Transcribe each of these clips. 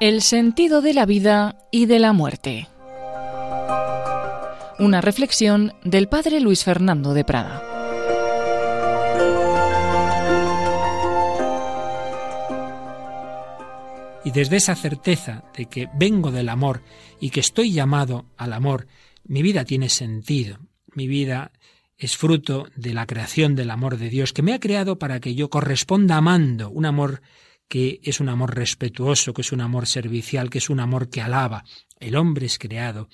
El sentido de la vida y de la muerte. Una reflexión del padre Luis Fernando de Prada. Y desde esa certeza de que vengo del amor y que estoy llamado al amor, mi vida tiene sentido. Mi vida es fruto de la creación del amor de Dios, que me ha creado para que yo corresponda amando, un amor que es un amor respetuoso, que es un amor servicial, que es un amor que alaba. El hombre es creado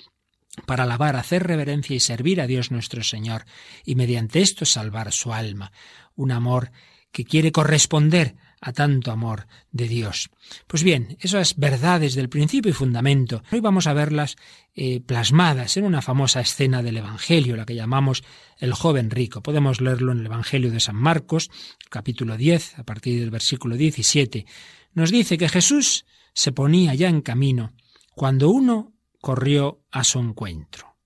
para alabar, hacer reverencia y servir a Dios nuestro Señor, y mediante esto salvar su alma. Un amor que quiere corresponder a tanto amor de Dios. Pues bien, esas verdades del principio y fundamento, hoy vamos a verlas eh, plasmadas en una famosa escena del Evangelio, la que llamamos el joven rico. Podemos leerlo en el Evangelio de San Marcos, capítulo 10, a partir del versículo 17. Nos dice que Jesús se ponía ya en camino cuando uno corrió a su encuentro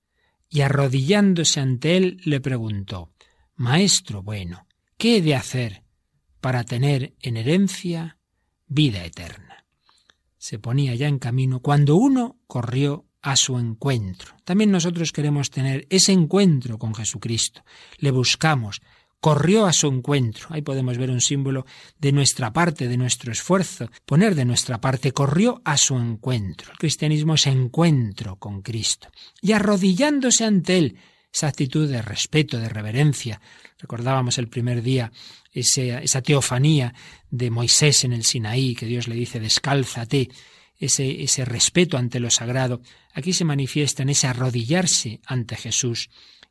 y arrodillándose ante él le preguntó, Maestro bueno, ¿qué he de hacer para tener en herencia vida eterna. Se ponía ya en camino cuando uno corrió a su encuentro. También nosotros queremos tener ese encuentro con Jesucristo. Le buscamos, corrió a su encuentro. Ahí podemos ver un símbolo de nuestra parte, de nuestro esfuerzo, poner de nuestra parte, corrió a su encuentro. El cristianismo es encuentro con Cristo. Y arrodillándose ante Él, esa actitud de respeto, de reverencia. Recordábamos el primer día esa teofanía de Moisés en el Sinaí, que Dios le dice, descálzate, ese, ese respeto ante lo sagrado, aquí se manifiesta en ese arrodillarse ante Jesús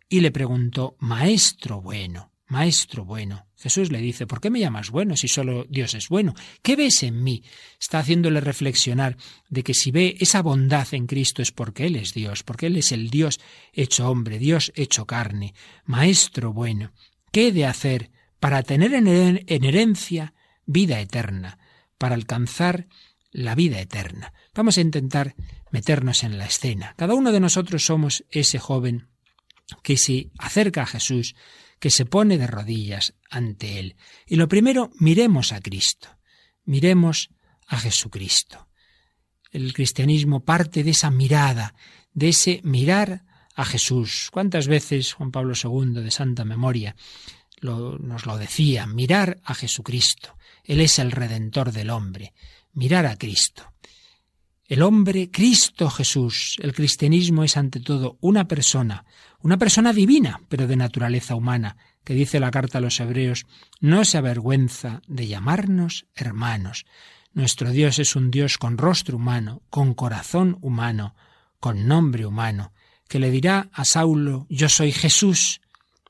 y le preguntó, Maestro bueno, Maestro bueno. Jesús le dice, ¿por qué me llamas bueno si solo Dios es bueno? ¿Qué ves en mí? Está haciéndole reflexionar de que si ve esa bondad en Cristo es porque Él es Dios, porque Él es el Dios hecho hombre, Dios hecho carne. Maestro bueno, ¿qué he de hacer para tener en herencia vida eterna, para alcanzar la vida eterna. Vamos a intentar meternos en la escena. Cada uno de nosotros somos ese joven que se acerca a Jesús, que se pone de rodillas ante Él. Y lo primero, miremos a Cristo, miremos a Jesucristo. El cristianismo parte de esa mirada, de ese mirar a Jesús. ¿Cuántas veces Juan Pablo II, de santa memoria, nos lo decía, mirar a Jesucristo. Él es el redentor del hombre. Mirar a Cristo. El hombre, Cristo Jesús. El cristianismo es ante todo una persona, una persona divina, pero de naturaleza humana, que dice la carta a los hebreos, no se avergüenza de llamarnos hermanos. Nuestro Dios es un Dios con rostro humano, con corazón humano, con nombre humano, que le dirá a Saulo, yo soy Jesús,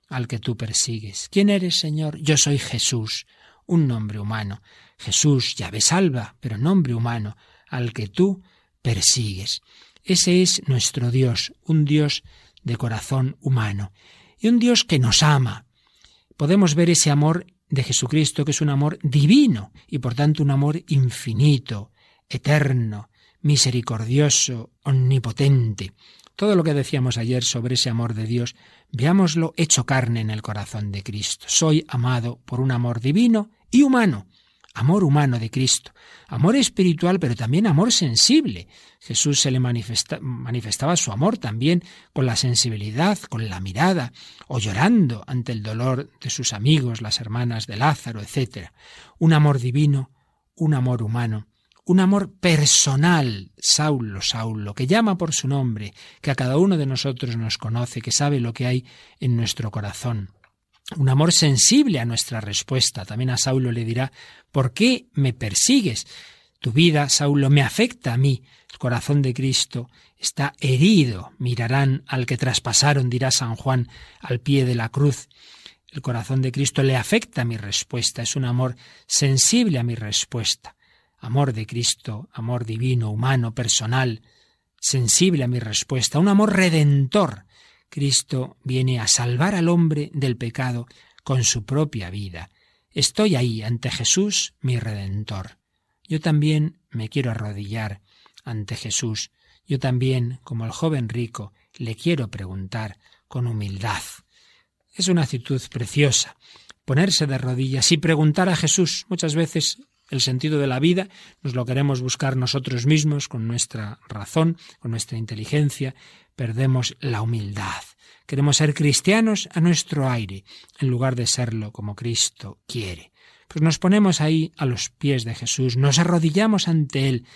al que tú persigues. ¿Quién eres, Señor? Yo soy Jesús, un nombre humano. Jesús, llave salva, pero nombre humano, al que tú persigues. Ese es nuestro Dios, un Dios de corazón humano y un Dios que nos ama. Podemos ver ese amor de Jesucristo, que es un amor divino y por tanto un amor infinito, eterno, misericordioso, omnipotente. Todo lo que decíamos ayer sobre ese amor de Dios, veámoslo hecho carne en el corazón de Cristo. Soy amado por un amor divino y humano. Amor humano de Cristo, amor espiritual, pero también amor sensible. Jesús se le manifestaba su amor también con la sensibilidad, con la mirada, o llorando ante el dolor de sus amigos, las hermanas de Lázaro, etc. Un amor divino, un amor humano, un amor personal, Saulo, Saulo, que llama por su nombre, que a cada uno de nosotros nos conoce, que sabe lo que hay en nuestro corazón. Un amor sensible a nuestra respuesta. También a Saulo le dirá, ¿por qué me persigues? Tu vida, Saulo, me afecta a mí. El corazón de Cristo está herido. Mirarán al que traspasaron, dirá San Juan, al pie de la cruz. El corazón de Cristo le afecta a mi respuesta. Es un amor sensible a mi respuesta amor de Cristo, amor divino, humano, personal, sensible a mi respuesta, un amor redentor. Cristo viene a salvar al hombre del pecado con su propia vida. Estoy ahí ante Jesús, mi redentor. Yo también me quiero arrodillar ante Jesús. Yo también, como el joven rico, le quiero preguntar con humildad. Es una actitud preciosa ponerse de rodillas y preguntar a Jesús. Muchas veces el sentido de la vida nos lo queremos buscar nosotros mismos con nuestra razón, con nuestra inteligencia, perdemos la humildad. Queremos ser cristianos a nuestro aire, en lugar de serlo como Cristo quiere. Pues nos ponemos ahí a los pies de Jesús, nos arrodillamos ante Él,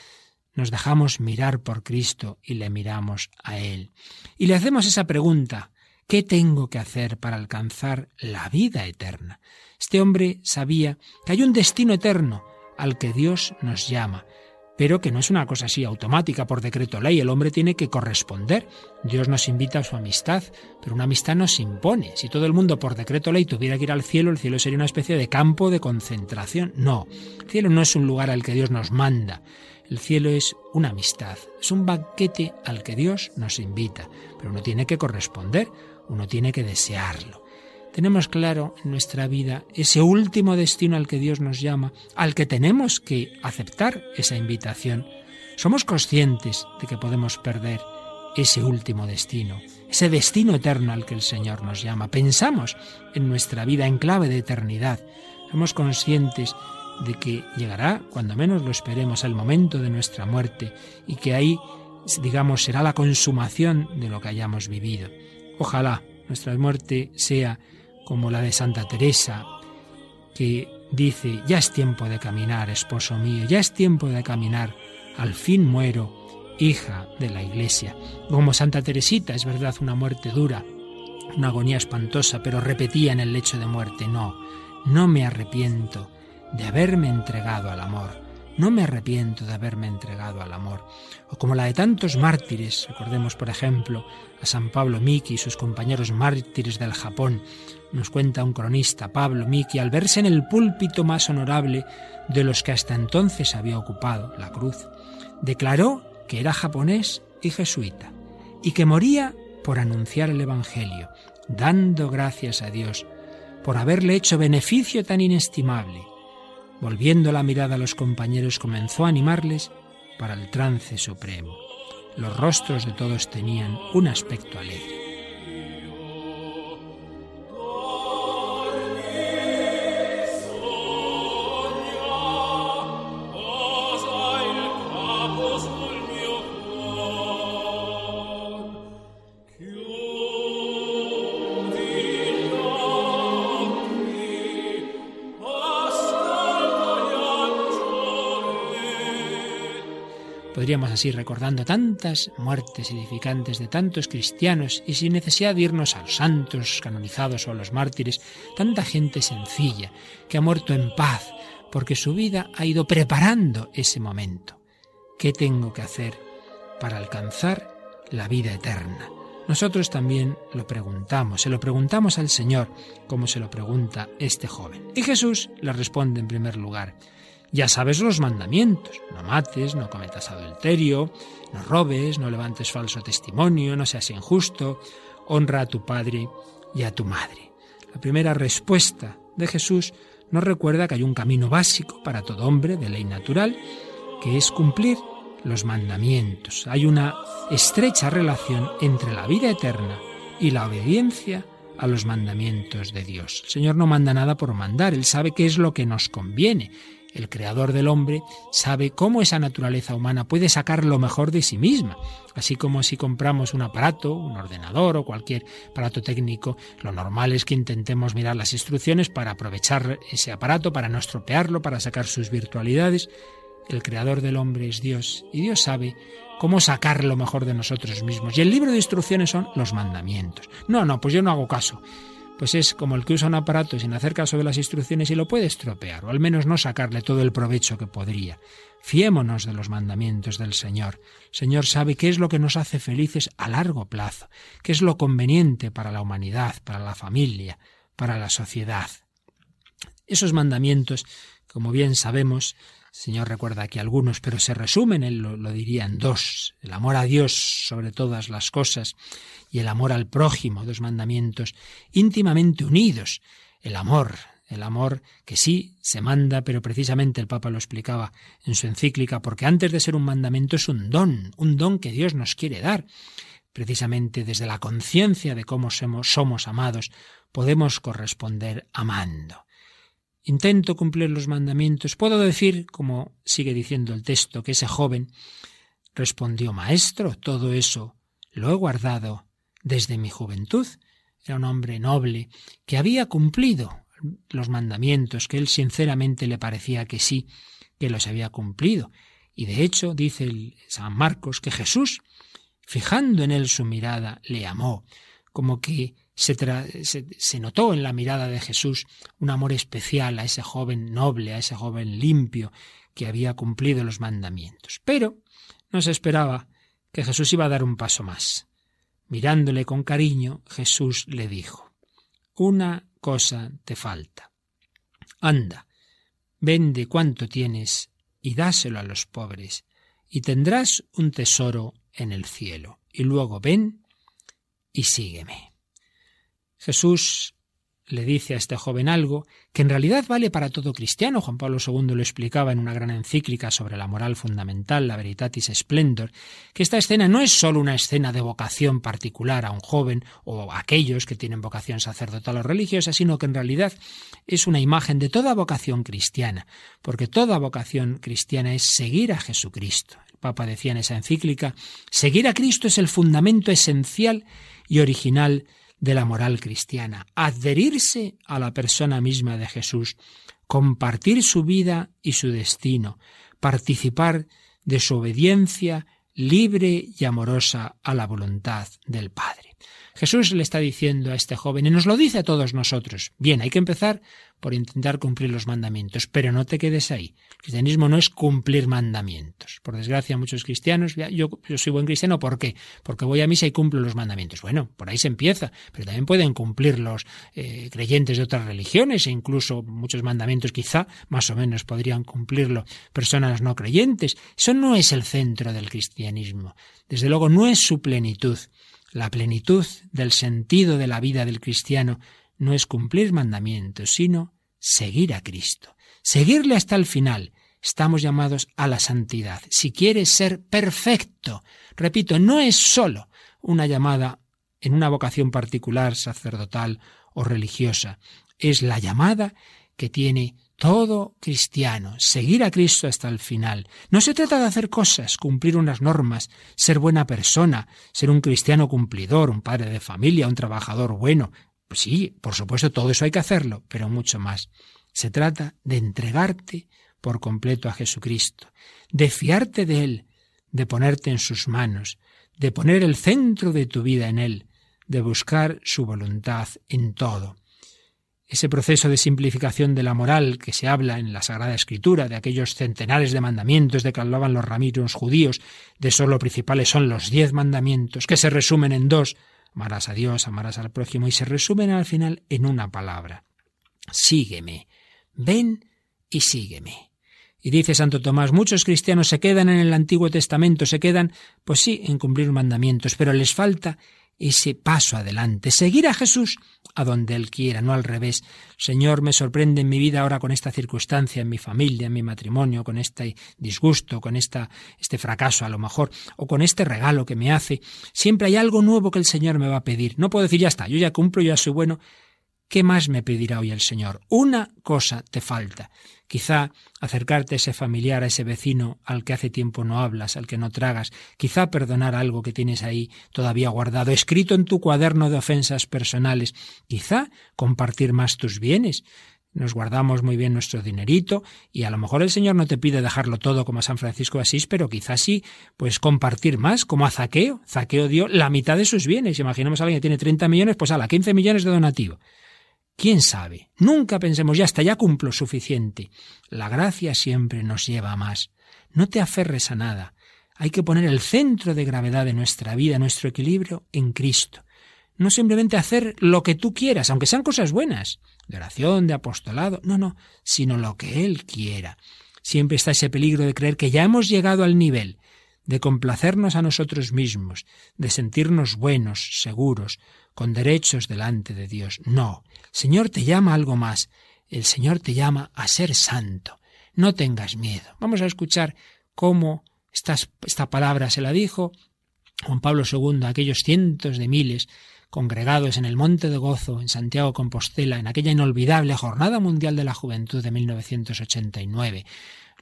nos dejamos mirar por Cristo y le miramos a Él. Y le hacemos esa pregunta, ¿qué tengo que hacer para alcanzar la vida eterna? Este hombre sabía que hay un destino eterno al que Dios nos llama, pero que no es una cosa así automática por decreto ley. El hombre tiene que corresponder. Dios nos invita a su amistad, pero una amistad nos impone. Si todo el mundo por decreto ley tuviera que ir al cielo, el cielo sería una especie de campo de concentración. No, el cielo no es un lugar al que Dios nos manda. El cielo es una amistad, es un banquete al que Dios nos invita, pero uno tiene que corresponder, uno tiene que desearlo tenemos claro en nuestra vida ese último destino al que Dios nos llama, al que tenemos que aceptar esa invitación. Somos conscientes de que podemos perder ese último destino, ese destino eterno al que el Señor nos llama. Pensamos en nuestra vida en clave de eternidad. Somos conscientes de que llegará, cuando menos lo esperemos, el momento de nuestra muerte y que ahí, digamos, será la consumación de lo que hayamos vivido. Ojalá nuestra muerte sea como la de Santa Teresa, que dice, ya es tiempo de caminar, esposo mío, ya es tiempo de caminar, al fin muero, hija de la Iglesia. Como Santa Teresita, es verdad, una muerte dura, una agonía espantosa, pero repetía en el lecho de muerte, no, no me arrepiento de haberme entregado al amor no me arrepiento de haberme entregado al amor. O como la de tantos mártires, recordemos por ejemplo a San Pablo Miki y sus compañeros mártires del Japón. Nos cuenta un cronista, Pablo Miki, al verse en el púlpito más honorable de los que hasta entonces había ocupado, la cruz, declaró que era japonés y jesuita, y que moría por anunciar el Evangelio, dando gracias a Dios por haberle hecho beneficio tan inestimable Volviendo la mirada a los compañeros comenzó a animarles para el trance supremo. Los rostros de todos tenían un aspecto alegre. Podríamos así recordando tantas muertes edificantes de tantos cristianos y sin necesidad de irnos a los santos canonizados o a los mártires, tanta gente sencilla que ha muerto en paz porque su vida ha ido preparando ese momento. ¿Qué tengo que hacer para alcanzar la vida eterna? Nosotros también lo preguntamos, se lo preguntamos al Señor, como se lo pregunta este joven. Y Jesús le responde en primer lugar, ya sabes los mandamientos. No mates, no cometas adulterio, no robes, no levantes falso testimonio, no seas injusto, honra a tu padre y a tu madre. La primera respuesta de Jesús nos recuerda que hay un camino básico para todo hombre de ley natural, que es cumplir los mandamientos. Hay una estrecha relación entre la vida eterna y la obediencia a los mandamientos de Dios. El Señor no manda nada por mandar, Él sabe qué es lo que nos conviene el creador del hombre sabe cómo esa naturaleza humana puede sacar lo mejor de sí misma. Así como si compramos un aparato, un ordenador o cualquier aparato técnico, lo normal es que intentemos mirar las instrucciones para aprovechar ese aparato, para no estropearlo, para sacar sus virtualidades. El creador del hombre es Dios y Dios sabe cómo sacar lo mejor de nosotros mismos. Y el libro de instrucciones son los mandamientos. No, no, pues yo no hago caso pues es como el que usa un aparato sin hacer caso de las instrucciones y lo puede estropear, o al menos no sacarle todo el provecho que podría. Fiémonos de los mandamientos del Señor. El Señor sabe qué es lo que nos hace felices a largo plazo, qué es lo conveniente para la humanidad, para la familia, para la sociedad. Esos mandamientos, como bien sabemos, Señor recuerda aquí algunos, pero se resumen, él lo, diría en dos. El amor a Dios sobre todas las cosas y el amor al prójimo, dos mandamientos íntimamente unidos. El amor, el amor que sí se manda, pero precisamente el Papa lo explicaba en su encíclica, porque antes de ser un mandamiento es un don, un don que Dios nos quiere dar precisamente desde la conciencia de cómo somos amados, podemos corresponder amando. Intento cumplir los mandamientos. Puedo decir, como sigue diciendo el texto, que ese joven respondió, Maestro, todo eso lo he guardado desde mi juventud. Era un hombre noble que había cumplido los mandamientos, que él sinceramente le parecía que sí, que los había cumplido. Y de hecho, dice el San Marcos, que Jesús, fijando en él su mirada, le amó, como que se, notó en la mirada de Jesús un amor especial a ese joven noble, a ese joven limpio que había cumplido los mandamientos. Pero no se esperaba que Jesús iba a dar un paso más. Mirándole con cariño, Jesús le dijo, Una cosa te falta. Anda, vende cuanto tienes y dáselo a los pobres, y tendrás un tesoro en el cielo. Y luego ven y sígueme. Jesús le dice a este joven algo que en realidad vale para todo cristiano. Juan Pablo II lo explicaba en una gran encíclica sobre la moral fundamental, la Veritatis Splendor, que esta escena no es sólo una escena de vocación particular a un joven o a aquellos que tienen vocación sacerdotal o religiosa, sino que en realidad es una imagen de toda vocación cristiana, porque toda vocación cristiana es seguir a Jesucristo. El Papa decía en esa encíclica, seguir a Cristo es el fundamento esencial y original de la moral cristiana, adherirse a la persona misma de Jesús, compartir su vida y su destino, participar de su obediencia libre y amorosa a la voluntad del Padre. Jesús le está diciendo a este joven, y nos lo dice a todos nosotros, bien, hay que empezar por intentar cumplir los mandamientos, pero no te quedes ahí. El cristianismo no es cumplir mandamientos. Por desgracia, muchos cristianos, yo, soy buen cristiano, ¿por qué? Porque voy a misa y cumplo los mandamientos. Bueno, por ahí se empieza, pero también pueden cumplir los eh, creyentes de otras religiones e incluso muchos mandamientos quizá más o menos podrían cumplirlo personas no creyentes. Eso no es el centro del cristianismo. Desde luego no es su plenitud. La plenitud del sentido de la vida del cristiano no es cumplir mandamientos, sino seguir a Cristo, seguirle hasta el final. Estamos llamados a la santidad. Si quieres ser perfecto, repito, no es sólo una llamada en una vocación particular, sacerdotal o religiosa, es la llamada que tiene todo cristiano, seguir a Cristo hasta el final. No se trata de hacer cosas, cumplir unas normas, ser buena persona, ser un cristiano cumplidor, un padre de familia, un trabajador bueno. Pues sí, por supuesto, todo eso hay que hacerlo, pero mucho más. Se trata de entregarte por completo a Jesucristo, de fiarte de Él, de ponerte en sus manos, de poner el centro de tu vida en Él, de buscar su voluntad en todo ese proceso de simplificación de la moral que se habla en la Sagrada Escritura, de aquellos centenares de mandamientos de que hablaban los ramiros judíos, de eso lo principales son los diez mandamientos, que se resumen en dos, amarás a Dios, amarás al prójimo, y se resumen al final en una palabra. Sígueme, ven y sígueme. Y dice Santo Tomás, muchos cristianos se quedan en el Antiguo Testamento, se quedan, pues sí, en cumplir mandamientos, pero les falta ese paso adelante, seguir a Jesús a donde Él quiera, no al revés. Señor, me sorprende en mi vida ahora con esta circunstancia, en mi familia, en mi matrimonio, con este disgusto, con esta, este fracaso a lo mejor, o con este regalo que me hace. Siempre hay algo nuevo que el Señor me va a pedir. No puedo decir, ya está, yo ya cumplo, ya soy bueno. ¿Qué más me pedirá hoy el Señor? Una cosa te falta. Quizá acercarte a ese familiar, a ese vecino al que hace tiempo no hablas, al que no tragas. Quizá perdonar algo que tienes ahí todavía guardado, escrito en tu cuaderno de ofensas personales. Quizá compartir más tus bienes. Nos guardamos muy bien nuestro dinerito y a lo mejor el Señor no te pide dejarlo todo como a San Francisco de Asís, pero quizás sí, pues compartir más, como a Zaqueo. Zaqueo dio la mitad de sus bienes. Imaginemos a alguien que tiene 30 millones, pues a la 15 millones de donativo. ¿Quién sabe? Nunca pensemos, ya está, ya cumplo suficiente. La gracia siempre nos lleva a más. No te aferres a nada. Hay que poner el centro de gravedad de nuestra vida, nuestro equilibrio, en Cristo. No simplemente hacer lo que tú quieras, aunque sean cosas buenas, de oración, de apostolado, no, no, sino lo que Él quiera. Siempre está ese peligro de creer que ya hemos llegado al nivel de complacernos a nosotros mismos, de sentirnos buenos, seguros, con derechos delante de Dios. No, el Señor te llama a algo más. El Señor te llama a ser santo. No tengas miedo. Vamos a escuchar cómo esta, palabra se la dijo Juan Pablo II, aquellos cientos de miles congregados en el Monte de Gozo, en Santiago Compostela, en aquella inolvidable Jornada Mundial de la Juventud de 1989.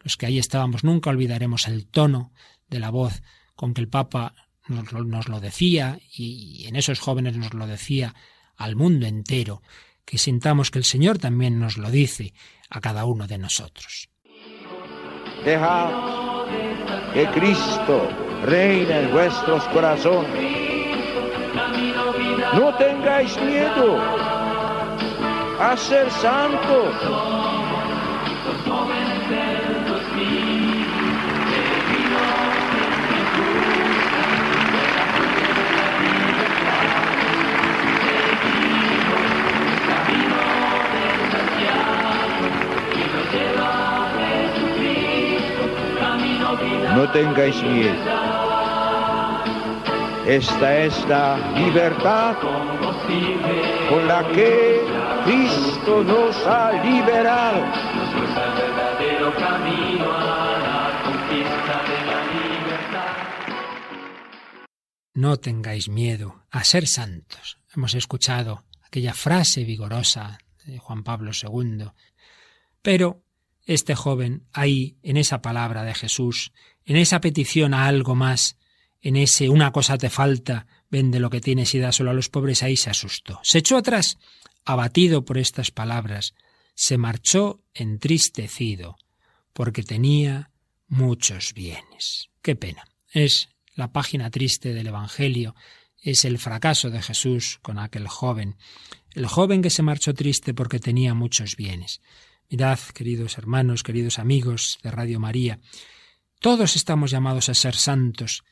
Los que ahí estábamos nunca olvidaremos el tono de la voz con que el Papa nos, lo decía y en esos jóvenes nos lo decía al mundo entero, que sintamos que el Señor también nos lo dice a cada uno de nosotros. Dejad que Cristo reine en vuestros corazones. No tengáis miedo a ser santos. No tengáis miedo. Esta es la libertad con la que Cristo nos ha liberado. No tengáis miedo a ser santos. Hemos escuchado aquella frase vigorosa de Juan Pablo II. Pero este joven, ahí, en esa palabra de Jesús, en esa petición a algo más, en ese una cosa te falta, vende lo que tienes y da solo a los pobres, ahí se asustó. Se echó atrás, abatido por estas palabras, se marchó entristecido, porque tenía muchos bienes. Qué pena. Es la página triste del Evangelio, es el fracaso de Jesús con aquel joven, el joven que se marchó triste porque tenía muchos bienes. Mirad, queridos hermanos, queridos amigos de Radio María, todos estamos llamados a ser santos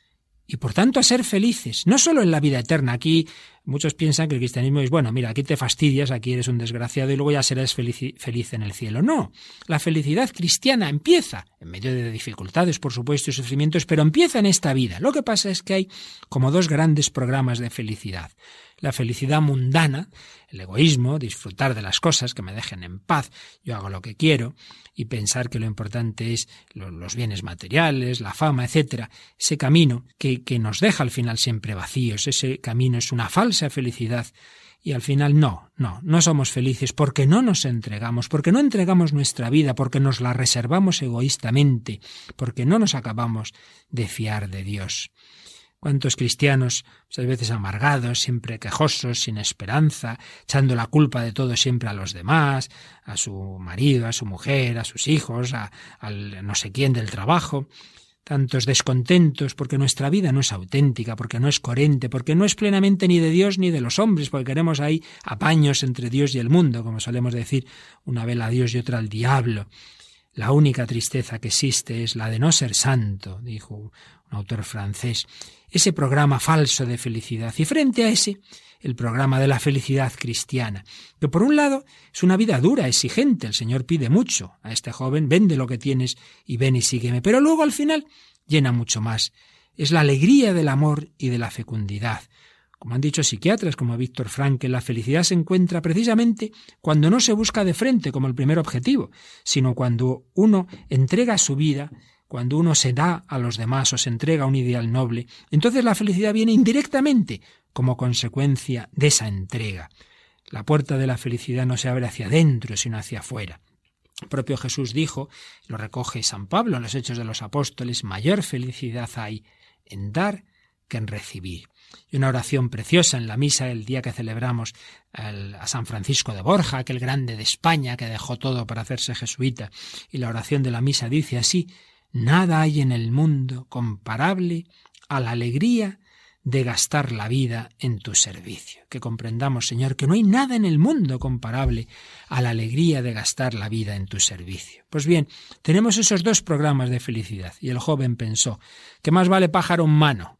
y por tanto a ser felices, no solo en la vida eterna. Aquí muchos piensan que el cristianismo es, bueno, mira, aquí te fastidias, aquí eres un desgraciado y luego ya serás feliz, feliz en el cielo. No, la felicidad cristiana empieza, en medio de dificultades, por supuesto, y sufrimientos, pero empieza en esta vida. Lo que pasa es que hay como dos grandes programas de felicidad la felicidad mundana, el egoísmo, disfrutar de las cosas que me dejen en paz, yo hago lo que quiero, y pensar que lo importante es los bienes materiales, la fama, etcétera, ese camino que, que nos deja al final siempre vacíos, ese camino es una falsa felicidad y al final no, no, no somos felices porque no nos entregamos, porque no entregamos nuestra vida, porque nos la reservamos egoístamente, porque no nos acabamos de fiar de Dios. Cuántos cristianos, muchas veces amargados, siempre quejosos, sin esperanza, echando la culpa de todo siempre a los demás, a su marido, a su mujer, a sus hijos, a, al no sé quién del trabajo, tantos descontentos porque nuestra vida no es auténtica, porque no es coherente, porque no es plenamente ni de Dios ni de los hombres, porque queremos ahí apaños entre Dios y el mundo, como solemos decir, una vela a Dios y otra al diablo. La única tristeza que existe es la de no ser santo, dijo un autor francés, ese programa falso de felicidad. Y frente a ese, el programa de la felicidad cristiana, que por un lado es una vida dura, exigente, el Señor pide mucho a este joven, vende lo que tienes y ven y sígueme, pero luego al final llena mucho más. Es la alegría del amor y de la fecundidad. Como han dicho psiquiatras como Víctor Frankl, la felicidad se encuentra precisamente cuando no se busca de frente como el primer objetivo, sino cuando uno entrega su vida, cuando uno se da a los demás o se entrega a un ideal noble, entonces la felicidad viene indirectamente como consecuencia de esa entrega. La puerta de la felicidad no se abre hacia adentro, sino hacia afuera. El propio Jesús dijo, lo recoge San Pablo en los Hechos de los Apóstoles, mayor felicidad hay en dar que en recibir y una oración preciosa en la misa el día que celebramos a San Francisco de Borja, aquel grande de España que dejó todo para hacerse jesuita. Y la oración de la misa dice así, Nada hay en el mundo comparable a la alegría de gastar la vida en tu servicio. Que comprendamos, Señor, que no hay nada en el mundo comparable a la alegría de gastar la vida en tu servicio. Pues bien, tenemos esos dos programas de felicidad y el joven pensó que más vale pájaro en mano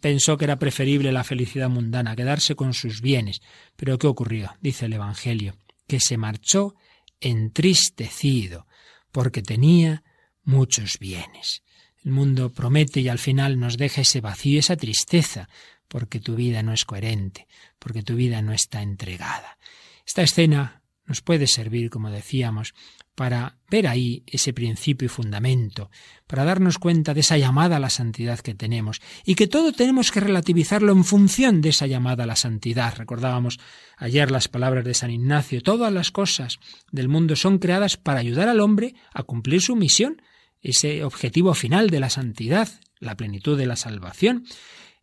pensó que era preferible la felicidad mundana, quedarse con sus bienes. Pero ¿qué ocurrió? Dice el Evangelio, que se marchó entristecido, porque tenía muchos bienes. El mundo promete y al final nos deja ese vacío, esa tristeza, porque tu vida no es coherente, porque tu vida no está entregada. Esta escena nos puede servir, como decíamos, para ver ahí ese principio y fundamento, para darnos cuenta de esa llamada a la santidad que tenemos y que todo tenemos que relativizarlo en función de esa llamada a la santidad. Recordábamos ayer las palabras de San Ignacio, todas las cosas del mundo son creadas para ayudar al hombre a cumplir su misión, ese objetivo final de la santidad, la plenitud de la salvación.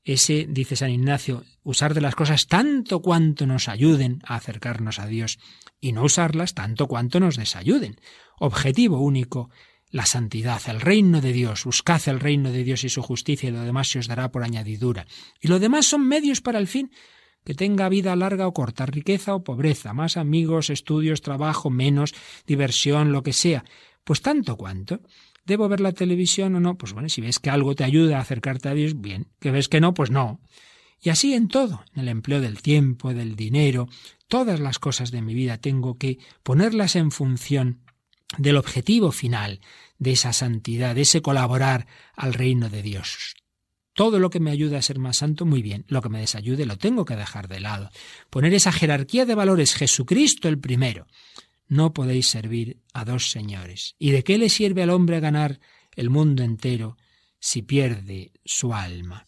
Ese, dice San Ignacio, usar de las cosas tanto cuanto nos ayuden a acercarnos a Dios y no usarlas tanto cuanto nos desayuden. Objetivo único, la santidad, el reino de Dios. Buscad el reino de Dios y su justicia y lo demás se os dará por añadidura. Y lo demás son medios para el fin, que tenga vida larga o corta, riqueza o pobreza, más amigos, estudios, trabajo, menos, diversión, lo que sea. Pues tanto cuanto. ¿Debo ver la televisión o no? Pues bueno, si ves que algo te ayuda a acercarte a Dios, bien. Que ves que no, pues no. Y así en todo, en el empleo del tiempo, del dinero, todas las cosas de mi vida tengo que ponerlas en función del objetivo final, de esa santidad, de ese colaborar al reino de Dios. Todo lo que me ayude a ser más santo, muy bien. Lo que me desayude lo tengo que dejar de lado. Poner esa jerarquía de valores, Jesucristo el primero. No podéis servir a dos señores. ¿Y de qué le sirve al hombre ganar el mundo entero si pierde su alma?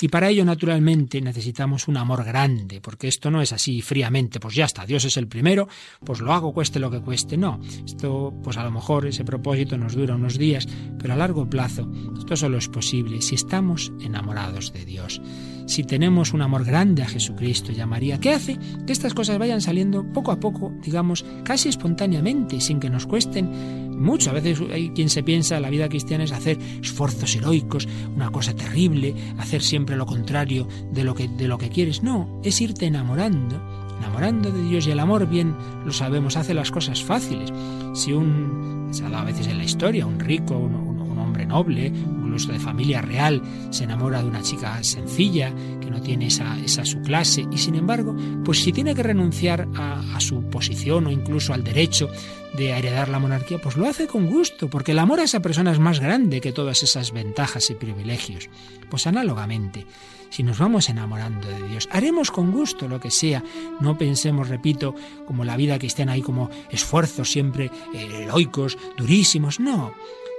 Y para ello, naturalmente, necesitamos un amor grande, porque esto no es así fríamente, pues ya está, Dios es el primero, pues lo hago cueste lo que cueste. No, esto, pues a lo mejor ese propósito nos dura unos días, pero a largo plazo, esto solo es posible si estamos enamorados de Dios si tenemos un amor grande a Jesucristo y a María, ¿qué hace que estas cosas vayan saliendo poco a poco, digamos, casi espontáneamente, sin que nos cuesten mucho. A veces hay quien se piensa la vida cristiana es hacer esfuerzos heroicos, una cosa terrible, hacer siempre lo contrario de lo que, de lo que quieres. No, es irte enamorando, enamorando de Dios y el amor, bien lo sabemos, hace las cosas fáciles. Si un, se ha dado a veces en la historia, un rico, un, hombre noble, incluso de familia real, se enamora de una chica sencilla, que no tiene esa, esa su clase, y sin embargo, pues si tiene que renunciar a su posición o incluso al derecho de heredar la monarquía, pues lo hace con gusto, porque el amor a esa persona es más grande que todas esas ventajas y privilegios. Pues análogamente, si nos vamos enamorando de Dios, haremos con gusto lo que sea. No pensemos, repito, como la vida cristiana hay como esfuerzos siempre eh, heroicos, durísimos. No,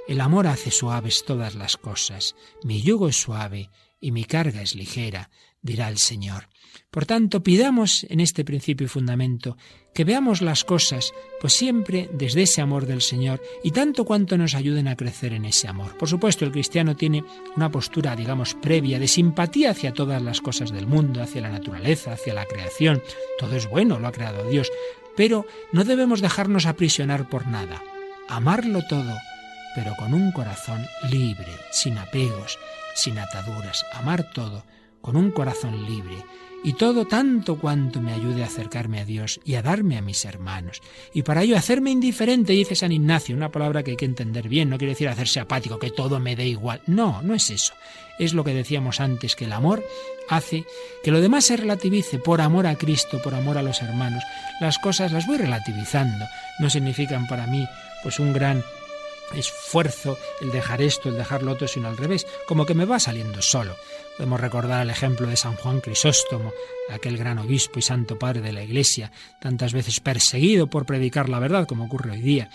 el amor hace suaves todas las cosas. Mi yugo es suave y mi carga es ligera, dirá el Señor. Por tanto, pidamos en este principio y fundamento que veamos las cosas, pues siempre desde ese amor del Señor y tanto cuanto nos ayuden a crecer en ese amor. Por supuesto, el cristiano tiene una postura, digamos, previa de simpatía hacia todas las cosas del mundo, hacia la naturaleza, hacia la creación. Todo es bueno, lo ha creado Dios, pero no debemos dejarnos aprisionar por nada. Amarlo todo pero con un corazón libre, sin apegos, sin ataduras, amar todo, con un corazón libre, y todo tanto cuanto me ayude a acercarme a Dios y a darme a mis hermanos. Y para ello hacerme indiferente, dice San Ignacio, una palabra que hay que entender bien, no quiere decir hacerse apático, que todo me dé igual. No, no es eso. Es lo que decíamos antes, que el amor hace que lo demás se relativice por amor a Cristo, por amor a los hermanos. Las cosas las voy relativizando. No significan para mí pues un gran esfuerzo el dejar esto, el dejar lo otro, sino al revés, como que me va saliendo solo. Podemos recordar el ejemplo de San Juan Crisóstomo, aquel gran obispo y santo padre de la Iglesia, tantas veces perseguido por predicar la verdad, como ocurre hoy día.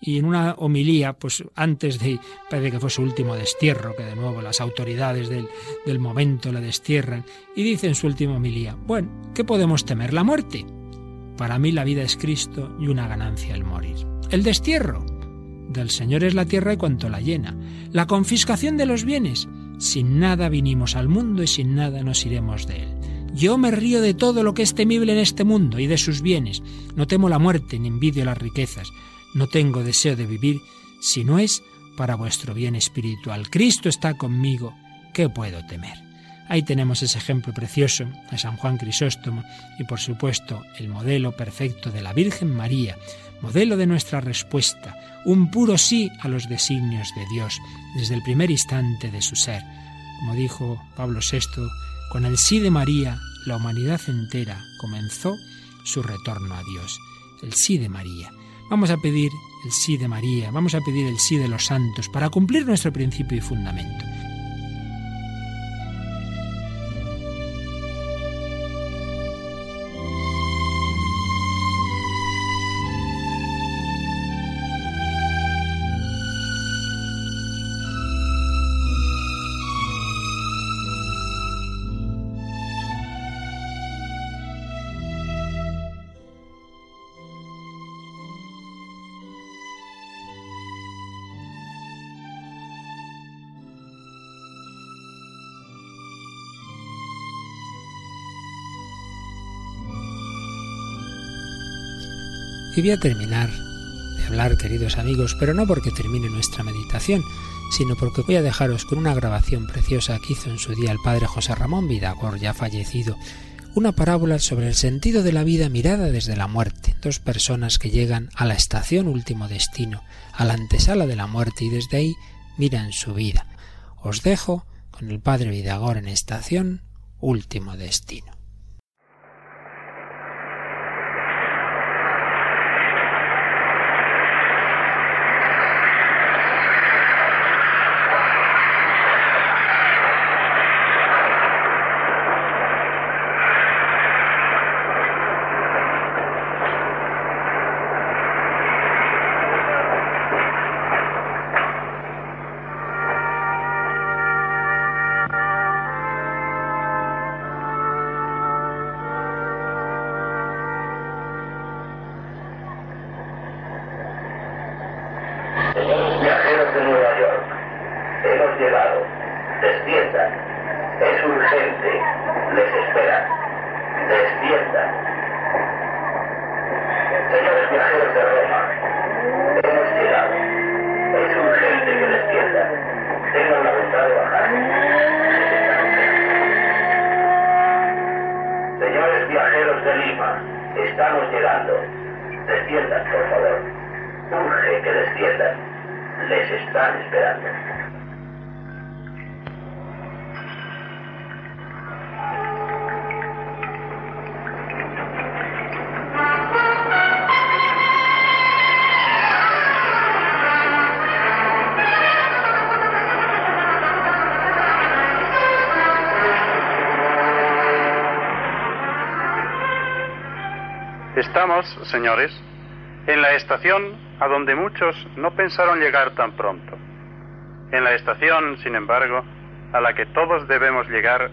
Y en una homilía, pues antes de, que fue su último destierro, que de nuevo las autoridades del, del momento le destierran, y dice en su última homilía, bueno, ¿qué podemos temer? La muerte. Para mí la vida es Cristo y una ganancia el morir. El destierro, del Señor es la tierra y cuanto la llena. La confiscación de los bienes. Sin nada vinimos al mundo y sin nada nos iremos de él. Yo me río de todo lo que es temible en este mundo y de sus bienes. No temo la muerte ni envidio las riquezas. No tengo deseo de vivir si no es para vuestro bien espiritual. Cristo está conmigo. ¿Qué puedo temer? Ahí tenemos ese ejemplo precioso de San Juan Crisóstomo y por supuesto el modelo perfecto de la Virgen María, modelo de nuestra respuesta, un puro sí a los designios de Dios desde el primer instante de su ser. Como dijo Pablo VI, con el sí de María, la humanidad entera comenzó su retorno a Dios. El sí de María. Vamos a pedir el sí de María, vamos a pedir el sí de los santos para cumplir nuestro principio y fundamento. Y voy a terminar de hablar, queridos amigos, pero no porque termine nuestra meditación, sino porque voy a dejaros con una grabación preciosa que hizo en su día el padre José Ramón Vidagor, ya fallecido, una parábola sobre el sentido de la vida mirada desde la muerte, dos personas que llegan a la estación último destino, a la antesala de la muerte y desde ahí miran su vida. Os dejo con el padre Vidagor en estación último destino. Señores, en la estación a donde muchos no pensaron llegar tan pronto. En la estación, sin embargo, a la que todos debemos llegar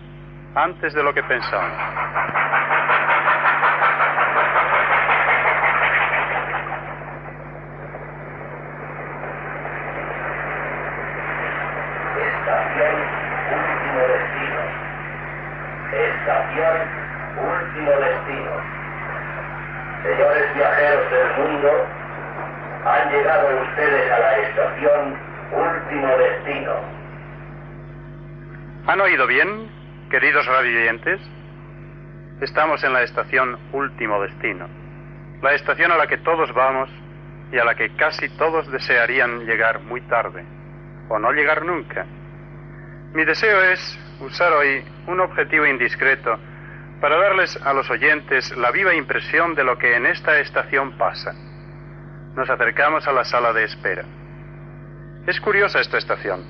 antes de lo que pensamos. Estación último destino. Estación último destino. Señores viajeros del mundo, han llegado ustedes a la estación Último Destino. ¿Han oído bien, queridos radioyentes? Estamos en la estación Último Destino, la estación a la que todos vamos y a la que casi todos desearían llegar muy tarde, o no llegar nunca. Mi deseo es usar hoy un objetivo indiscreto para darles a los oyentes la viva impresión de lo que en esta estación pasa. Nos acercamos a la sala de espera. Es curiosa esta estación.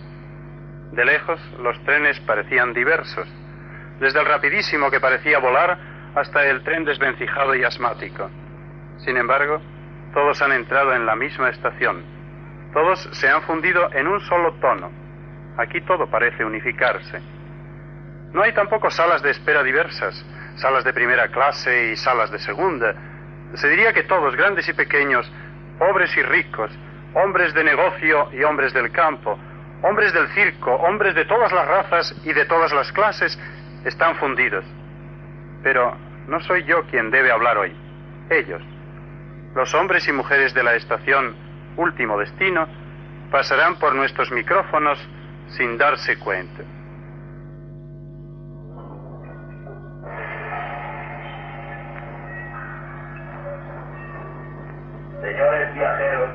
De lejos los trenes parecían diversos, desde el rapidísimo que parecía volar hasta el tren desvencijado y asmático. Sin embargo, todos han entrado en la misma estación. Todos se han fundido en un solo tono. Aquí todo parece unificarse. No hay tampoco salas de espera diversas, salas de primera clase y salas de segunda. Se diría que todos, grandes y pequeños, pobres y ricos, hombres de negocio y hombres del campo, hombres del circo, hombres de todas las razas y de todas las clases, están fundidos. Pero no soy yo quien debe hablar hoy, ellos. Los hombres y mujeres de la estación Último Destino pasarán por nuestros micrófonos sin darse cuenta.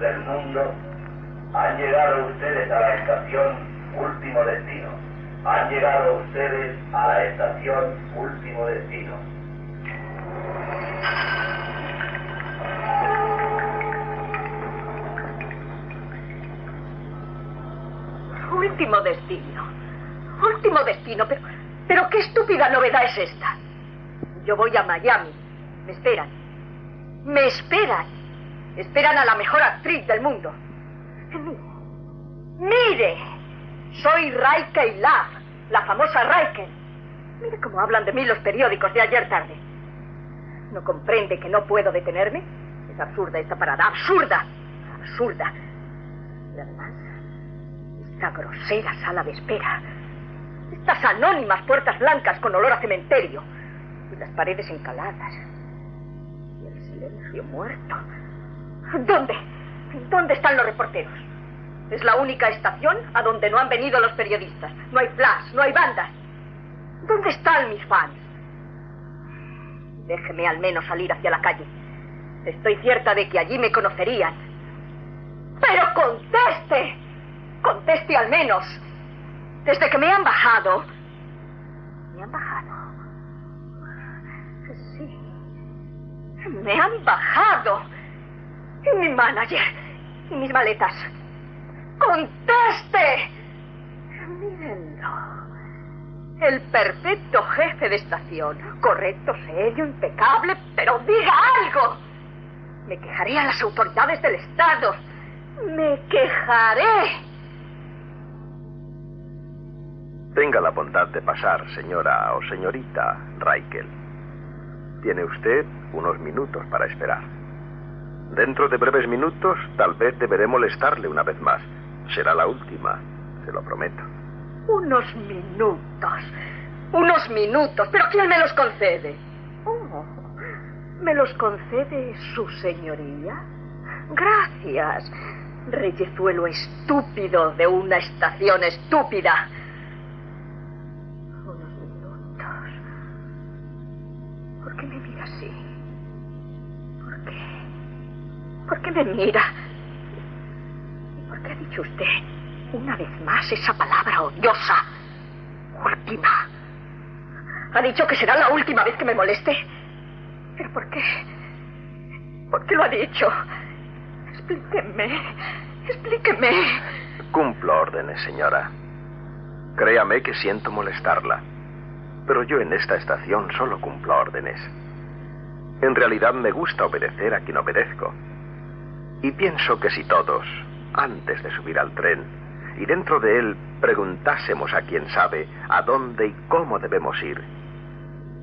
Del mundo, han llegado ustedes a la estación Último Destino. Han llegado ustedes a la estación Último Destino. Último destino. Último destino. Pero, pero qué estúpida novedad es esta. Yo voy a Miami. Me esperan. Me esperan. Esperan a la mejor actriz del mundo. Mire, soy Raike Love, la famosa Raike. Mire cómo hablan de mí los periódicos de ayer tarde. ¿No comprende que no puedo detenerme? Es absurda esta parada, absurda, absurda. Y además, esta grosera sala de espera, estas anónimas puertas blancas con olor a cementerio, y las paredes encaladas, y el silencio muerto ¿Dónde? ¿Dónde están los reporteros? Es la única estación a donde no han venido los periodistas. No hay flash, no hay bandas. ¿Dónde están mis fans? Déjeme al menos salir hacia la calle. Estoy cierta de que allí me conocerían. Pero conteste. Conteste al menos. Desde que me han bajado. Me han bajado. Sí. Me han bajado. Mi manager. Y mis maletas. ¡Conteste! Mírenlo. El perfecto jefe de estación. Correcto, serio, impecable, pero diga algo. Me quejaré a las autoridades del Estado. Me quejaré. Tenga la bondad de pasar, señora o señorita Raikel. Tiene usted unos minutos para esperar. Dentro de breves minutos, tal vez deberé molestarle una vez más. Será la última, se lo prometo. Unos minutos. Unos minutos. ¿Pero quién me los concede? Oh, ¿Me los concede su señoría? Gracias. Reyezuelo estúpido de una estación estúpida. Unos minutos. ¿Por qué me mira así? ¿Por qué me mira? ¿Por qué ha dicho usted una vez más esa palabra odiosa? Última. Ha dicho que será la última vez que me moleste. ¿Pero por qué? ¿Por qué lo ha dicho? Explíqueme. Explíqueme. Cumplo órdenes, señora. Créame que siento molestarla. Pero yo en esta estación solo cumplo órdenes. En realidad me gusta obedecer a quien obedezco. Y pienso que si todos, antes de subir al tren, y dentro de él preguntásemos a quien sabe a dónde y cómo debemos ir,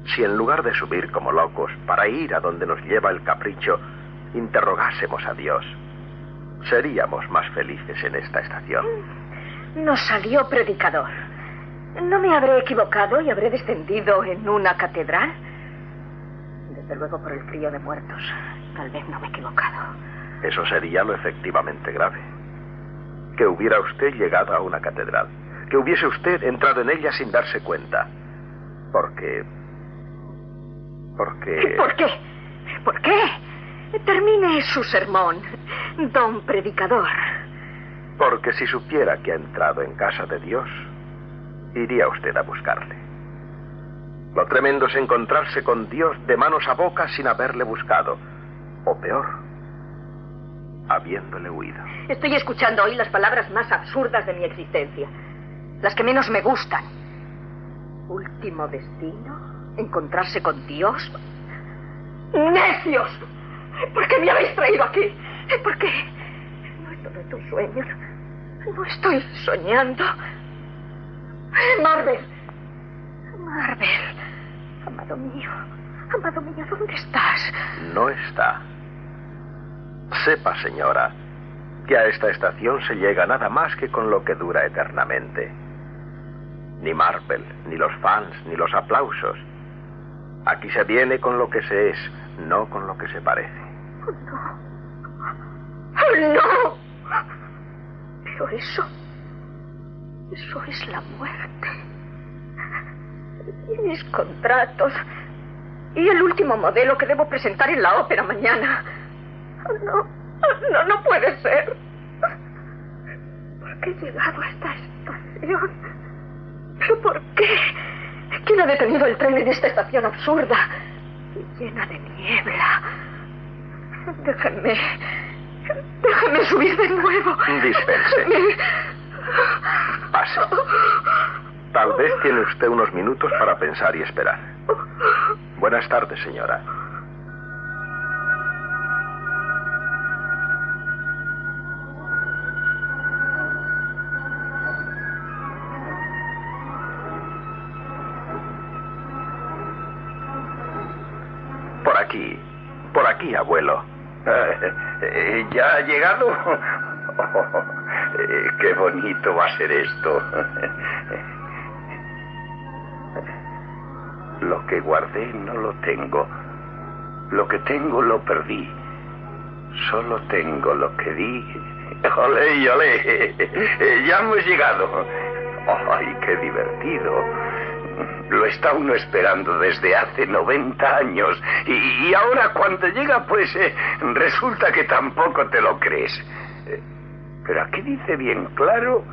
si en lugar de subir como locos para ir a donde nos lleva el capricho, interrogásemos a Dios, seríamos más felices en esta estación. Nos salió predicador. ¿No me habré equivocado y habré descendido en una catedral? Desde luego por el frío de muertos. Tal vez no me he equivocado. Eso sería lo efectivamente grave. Que hubiera usted llegado a una catedral. Que hubiese usted entrado en ella sin darse cuenta. Porque... Porque... ¿Por qué? ¿Por qué? Termine su sermón, don predicador. Porque si supiera que ha entrado en casa de Dios, iría usted a buscarle. Lo tremendo es encontrarse con Dios de manos a boca sin haberle buscado. O peor, habiéndole huido. Estoy escuchando hoy las palabras más absurdas de mi existencia. Las que menos me gustan. Último destino. Encontrarse con Dios. ¡Necios! ¿Por qué me habéis traído aquí? ¿Por qué? No es todo tu sueño. No estoy soñando. Marvel. Marvel. Amado mío. Amado mío, ¿dónde estás? No está. Sepa, señora, que a esta estación se llega nada más que con lo que dura eternamente. Ni Marvel, ni los fans, ni los aplausos. Aquí se viene con lo que se es, no con lo que se parece. Oh, no. Oh, no. Pero eso. Eso es la muerte. Y mis contratos. Y el último modelo que debo presentar en la ópera mañana. No. No, no puede ser. ¿Por qué he llegado a esta estación? ¿Pero por qué? ¿Quién ha detenido el tren en esta estación absurda y llena de niebla? Déjenme. Déjenme subir de nuevo. Dispense. Pase. Tal vez tiene usted unos minutos para pensar y esperar. Buenas tardes, señora. ¿Ya ha llegado? Eh, qué bonito va a ser esto. Lo que guardé no lo tengo. Lo que tengo lo perdí. Solo tengo lo que di. Olé, olé. Ya hemos llegado. ¡Ay, qué divertido! Lo está uno esperando desde hace 90 años. Y, y ahora cuando llega, pues eh, resulta que tampoco te lo crees. Eh, pero aquí dice bien claro,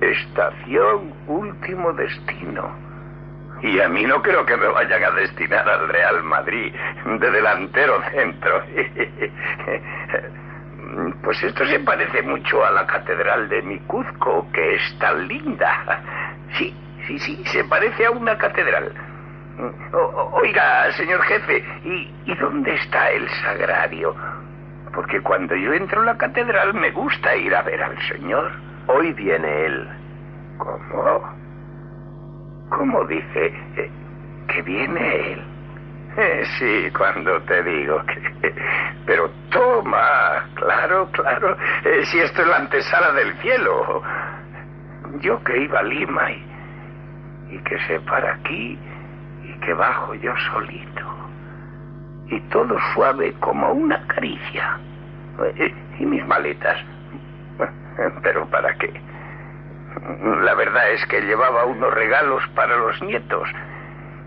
estación último destino. Y a mí no creo que me vayan a destinar al Real Madrid de delantero centro. Pues esto se parece mucho a la catedral de Micuzco, que es tan linda. Sí, sí, sí, se parece a una catedral. O- oiga, señor jefe, ¿y, ¿y dónde está el sagrario? Porque cuando yo entro a la catedral me gusta ir a ver al señor. Hoy viene él. ¿Cómo? ¿Cómo dice eh, que viene él? Eh, sí, cuando te digo que... Pero toma, claro, claro, eh, si esto es la antesala del cielo. Yo que iba a Lima y, y que se para aquí y que bajo yo solito. Y todo suave como una caricia. Y mis maletas. Pero ¿para qué? La verdad es que llevaba unos regalos para los nietos.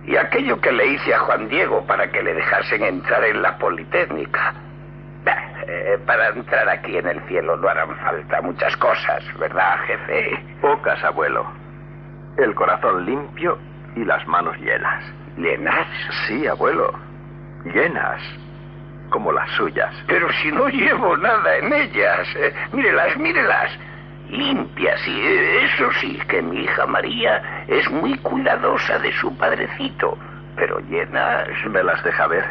Y aquello que le hice a Juan Diego para que le dejasen entrar en la Politécnica. Eh, para entrar aquí en el cielo no harán falta muchas cosas, ¿verdad, jefe? Pocas, abuelo. El corazón limpio y las manos llenas. ¿Llenas? Sí, abuelo. Llenas. Como las suyas. Pero si no llevo nada en ellas. Eh, mírelas, mírelas. Limpias, y eso sí, que mi hija María es muy cuidadosa de su padrecito. Pero llenas. ¿Me las deja ver?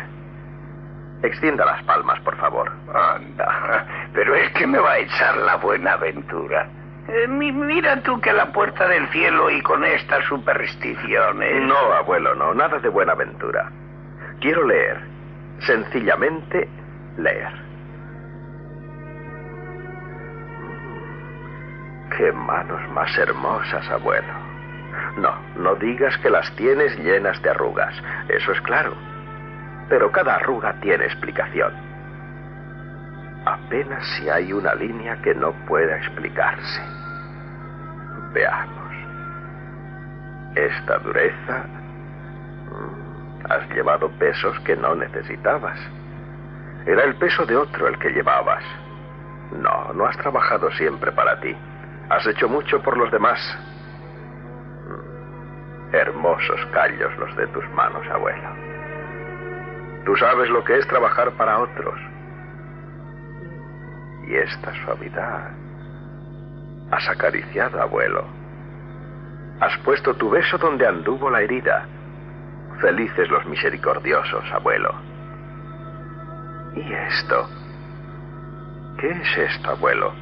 Extienda las palmas, por favor. Anda, pero es que me va a echar la buena aventura. Eh, mi- mira tú que la puerta del cielo y con estas supersticiones. No, abuelo, no. Nada de buena aventura. Quiero leer. Sencillamente leer. Qué manos más hermosas, abuelo. No, no digas que las tienes llenas de arrugas. Eso es claro. Pero cada arruga tiene explicación. Apenas si hay una línea que no pueda explicarse. Veamos. Esta dureza mm, Has llevado pesos que no necesitabas. Era el peso de otro el que llevabas. No, no has trabajado siempre para ti. Has hecho mucho por los demás. Mm, Hermosos callos los de tus manos, abuelo. Tú sabes lo que es trabajar para otros. Y esta suavidad. Has acariciado, abuelo. Has puesto tu beso donde anduvo la herida. Felices los misericordiosos, abuelo. ¿Y esto? ¿Qué es esto, abuelo?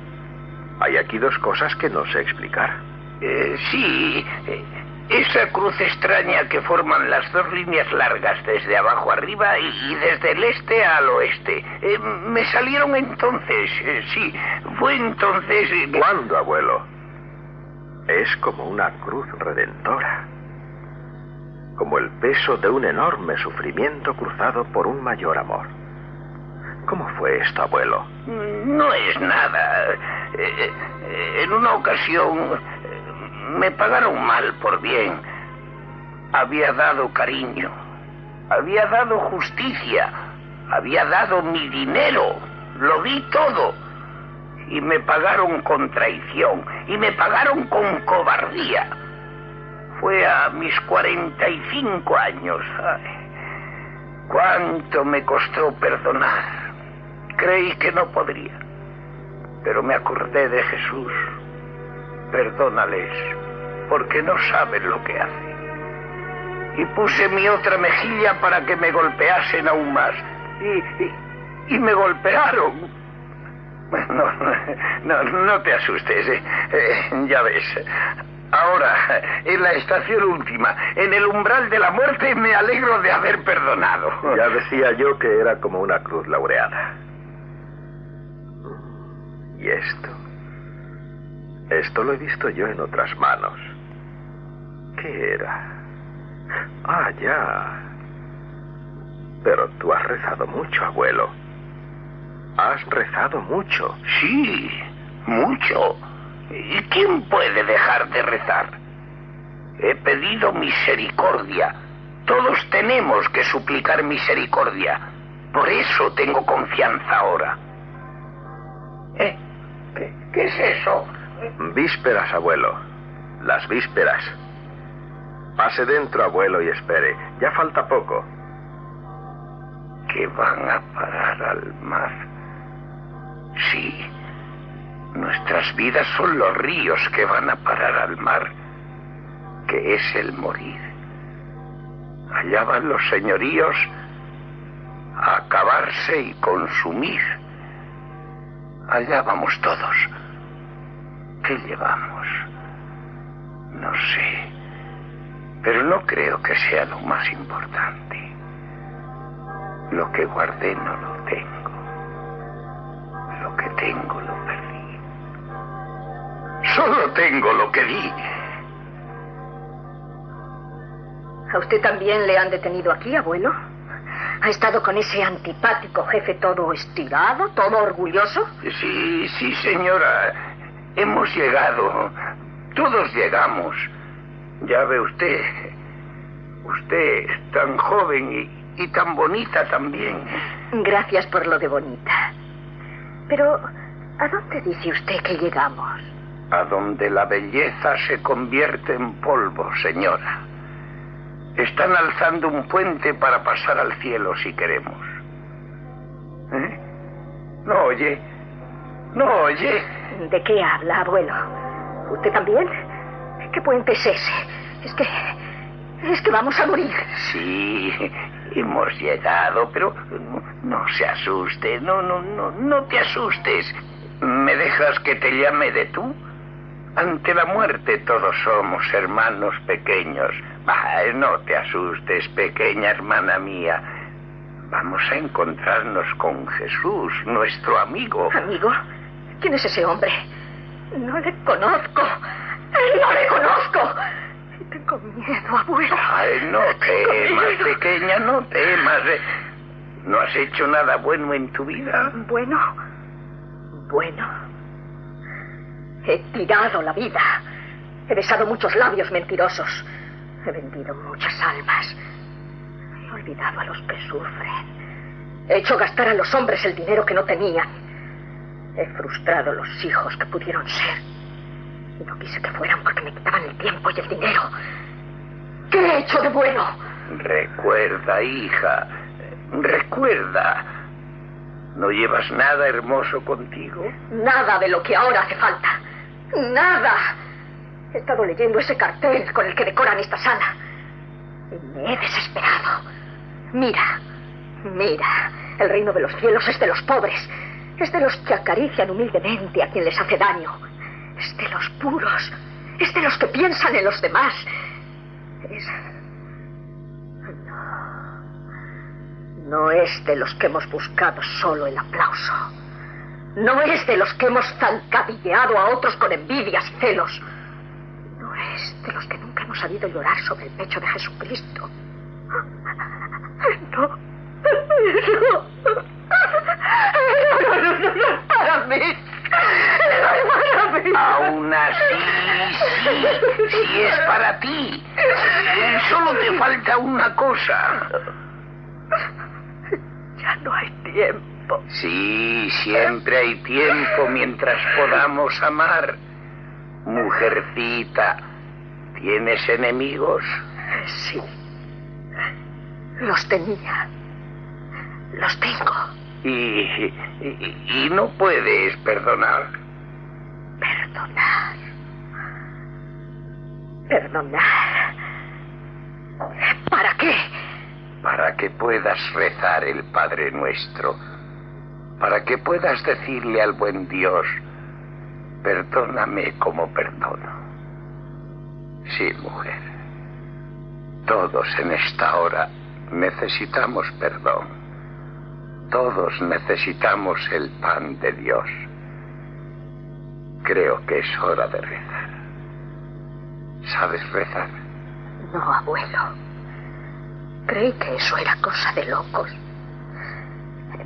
Hay aquí dos cosas que no sé explicar. Eh, sí, eh, esa cruz extraña que forman las dos líneas largas desde abajo arriba y, y desde el este al oeste. Eh, me salieron entonces, eh, sí, fue entonces... eh, ¿Cuándo, abuelo? Es como una cruz redentora. Como el peso de un enorme sufrimiento cruzado por un mayor amor. ¿Cómo fue esto, abuelo? No es nada. Eh, en una ocasión me pagaron mal por bien. Había dado cariño, había dado justicia, había dado mi dinero, lo di todo. Y me pagaron con traición, y me pagaron con cobardía. Fue a mis 45 años. Ay, cuánto me costó perdonar. Creí que no podría, pero me acordé de Jesús. Perdónales, porque no saben lo que hacen. Y puse mi otra mejilla para que me golpeasen aún más. Y, y, me golpearon. No, no, no te asustes, eh. Eh, ya ves. Ahora, en la estación última, en el umbral de la muerte, me alegro de haber perdonado. Ya decía yo que era como una cruz laureada. ¿Y esto? Esto lo he visto yo en otras manos. ¿Qué era? Ah, ya. Pero tú has rezado mucho, abuelo. Has rezado mucho. Sí, mucho. ¿Y quién puede dejar de rezar? He pedido misericordia. Todos tenemos que suplicar misericordia. Por eso tengo confianza ahora. ¿Eh? ¿Qué, qué es eso? Vísperas, abuelo. Las vísperas. Pase dentro, abuelo, y espere. Ya falta poco. Que van a parar al mar. Sí. Nuestras vidas son los ríos que van a parar al mar, que es el morir. Allá van los señoríos a acabarse y consumir. Allá vamos todos. ¿Qué llevamos? No sé. Pero no creo que sea lo más importante. Lo que guardé no lo tengo. Lo que tengo lo perdí. Solo tengo lo que di. ¿A usted también le han detenido aquí, abuelo? ¿Ha estado con ese antipático jefe todo estirado, todo orgulloso? Sí, sí, señora. Hemos llegado. Todos llegamos. Ya ve usted. Usted es tan joven y, y tan bonita también. Gracias por lo de bonita. Pero, ¿a dónde dice usted que llegamos? A donde la belleza se convierte en polvo, señora. Están alzando un puente para pasar al cielo si queremos. ¿Eh? ¿No oye? ¿No oye? ¿De qué habla, abuelo? ¿Usted también? ¿Qué puente es ese? Es que... Es que vamos a morir. Sí, hemos llegado, pero no, no se asuste, no, no, no, no te asustes. ¿Me dejas que te llame de tú? Ante la muerte todos somos hermanos pequeños. Bah, no te asustes, pequeña hermana mía. Vamos a encontrarnos con Jesús, nuestro amigo. ¿Amigo? ¿Quién es ese hombre? No le conozco. No le conozco. Tengo miedo, abuelo. Ay, no temas, pequeña, no temas. Eh, ¿No has hecho nada bueno en tu vida? Bueno, bueno. He tirado la vida. He besado muchos labios mentirosos. He vendido muchas almas. He olvidado a los que sufren. He hecho gastar a los hombres el dinero que no tenían. He frustrado los hijos que pudieron ser. Y no quise que fueran porque me quitaban el tiempo y el dinero. ¿Qué he hecho de bueno? Recuerda, hija, recuerda. ¿No llevas nada hermoso contigo? Nada de lo que ahora hace falta. Nada. He estado leyendo ese cartel con el que decoran esta sala. Y me he desesperado. Mira, mira. El reino de los cielos es de los pobres. Es de los que acarician humildemente a quien les hace daño. Es de los puros. Es de los que piensan en los demás. Es... No. No es de los que hemos buscado solo el aplauso. No es de los que hemos zancadilleado a otros con envidias celos. No es de los que nunca hemos sabido llorar sobre el pecho de Jesucristo. No. No. No, no, no, no, no, para mí. No, para mí. Aún así, sí, sí es para ti. Solo te falta una cosa. Ya no hay tiempo. Sí, siempre hay tiempo mientras podamos amar. Mujercita, ¿tienes enemigos? Sí. Los tenía. Los tengo. Y, y, y no puedes perdonar. Perdonar. Perdonar. ¿Para qué? Para que puedas rezar el Padre Nuestro. Para que puedas decirle al buen Dios, perdóname como perdono. Sí, mujer. Todos en esta hora necesitamos perdón. Todos necesitamos el pan de Dios. Creo que es hora de rezar. ¿Sabes rezar? No, abuelo. Creí que eso era cosa de locos.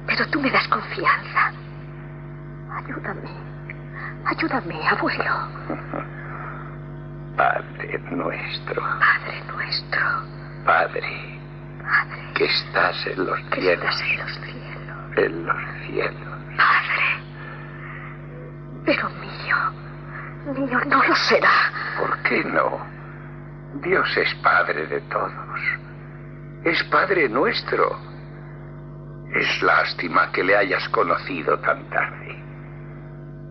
Pero tú me das confianza. Ayúdame. Ayúdame, abuelo. Padre nuestro. Padre nuestro. Padre. Padre. Que estás en los que cielos. Estás en los cielos. En los cielos. Padre. Pero mío. Mío no lo será. ¿Por qué no? Dios es Padre de todos. Es Padre nuestro. Es lástima que le hayas conocido tan tarde.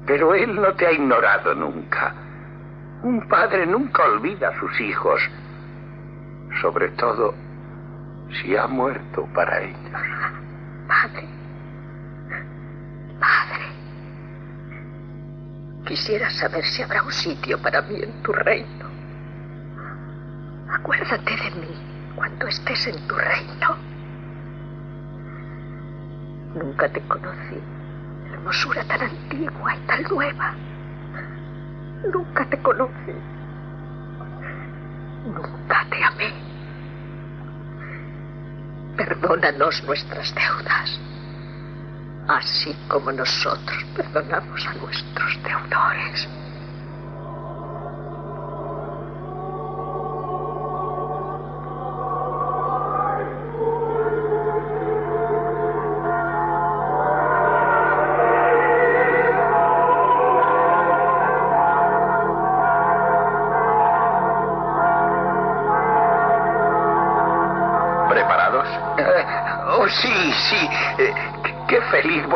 Pero Él no te ha ignorado nunca. Un padre nunca olvida a sus hijos, sobre todo si ha muerto para ellos. Padre. Padre. Quisiera saber si habrá un sitio para mí en tu reino. Acuérdate de mí cuando estés en tu reino. Nunca te conocí. Hermosura tan antigua y tan nueva. Nunca te conocí. Nunca te amé. Perdónanos nuestras deudas, así como nosotros perdonamos a nuestros deudores.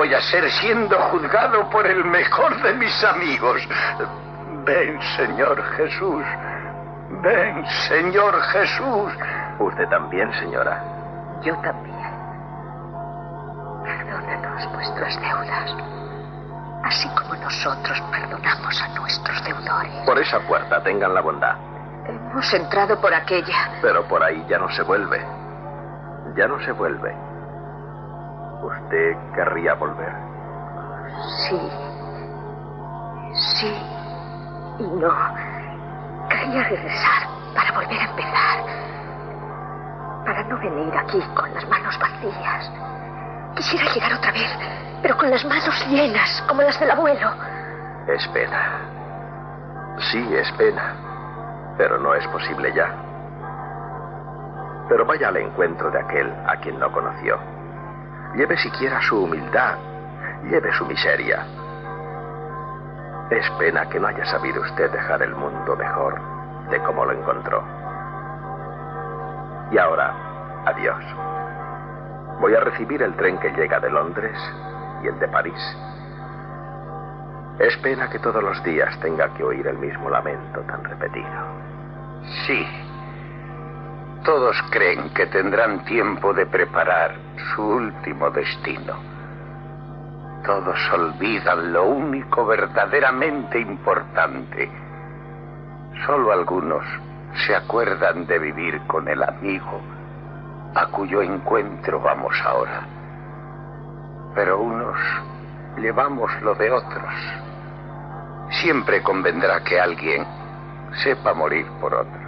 Voy a ser siendo juzgado por el mejor de mis amigos. Ven, Señor Jesús. Ven, Señor Jesús. Usted también, señora. Yo también. Perdónanos vuestras deudas, así como nosotros perdonamos a nuestros deudores. Por esa puerta tengan la bondad. Hemos entrado por aquella. Pero por ahí ya no se vuelve. Ya no se vuelve. ¿Usted querría volver? Sí. Sí. Y no. Quería regresar para volver a empezar. Para no venir aquí con las manos vacías. Quisiera llegar otra vez, pero con las manos llenas, como las del abuelo. Es pena. Sí, es pena. Pero no es posible ya. Pero vaya al encuentro de aquel a quien no conoció. Lleve siquiera su humildad. Lleve su miseria. Es pena que no haya sabido usted dejar el mundo mejor de como lo encontró. Y ahora, adiós. Voy a recibir el tren que llega de Londres y el de París. Es pena que todos los días tenga que oír el mismo lamento tan repetido. Sí. Todos creen que tendrán tiempo de preparar su último destino. Todos olvidan lo único verdaderamente importante. Solo algunos se acuerdan de vivir con el amigo a cuyo encuentro vamos ahora. Pero unos llevamos lo de otros. Siempre convendrá que alguien sepa morir por otros.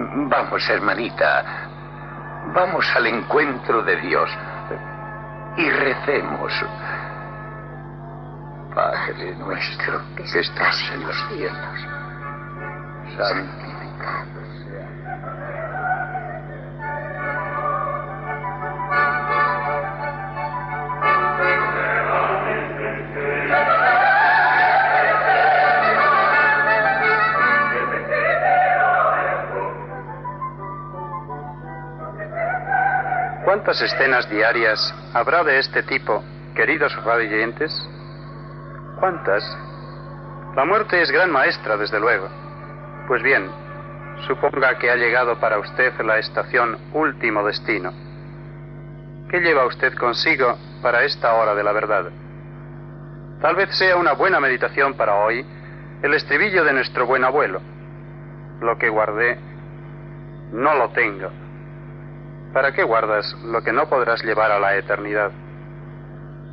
Vamos, hermanita, vamos al encuentro de Dios. Y recemos. Padre nuestro que estás en los cielos, santificado ¿Cuántas escenas diarias habrá de este tipo, queridos radioyentes? ¿Cuántas? La muerte es gran maestra, desde luego. Pues bien, suponga que ha llegado para usted la estación último destino. ¿Qué lleva usted consigo para esta hora de la verdad? Tal vez sea una buena meditación para hoy el estribillo de nuestro buen abuelo. Lo que guardé, no lo tengo. ¿Para qué guardas lo que no podrás llevar a la eternidad?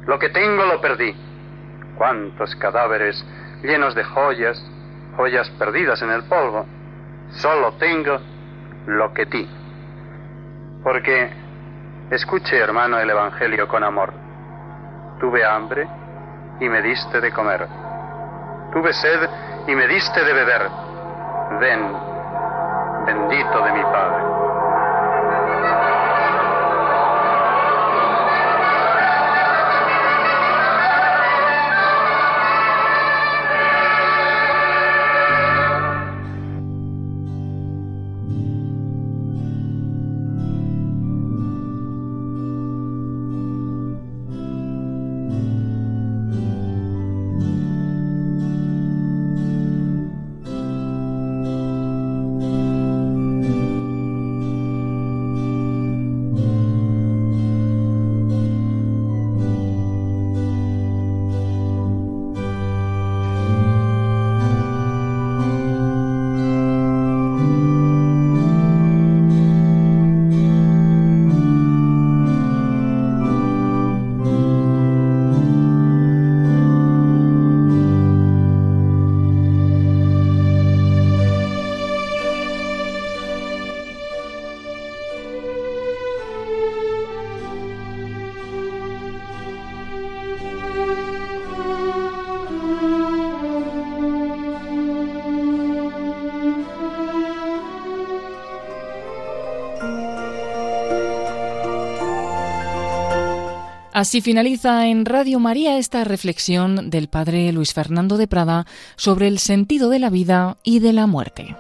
Lo que tengo lo perdí. ¿Cuántos cadáveres llenos de joyas, joyas perdidas en el polvo? Solo tengo lo que di. Porque Escuche, hermano, el Evangelio con amor. Tuve hambre y me diste de comer. Tuve sed y me diste de beber. Ven, bendito de mi Padre. Thank you. Así finaliza en Radio María esta reflexión del Padre Luis Fernando de Prada sobre el sentido de la vida y de la muerte.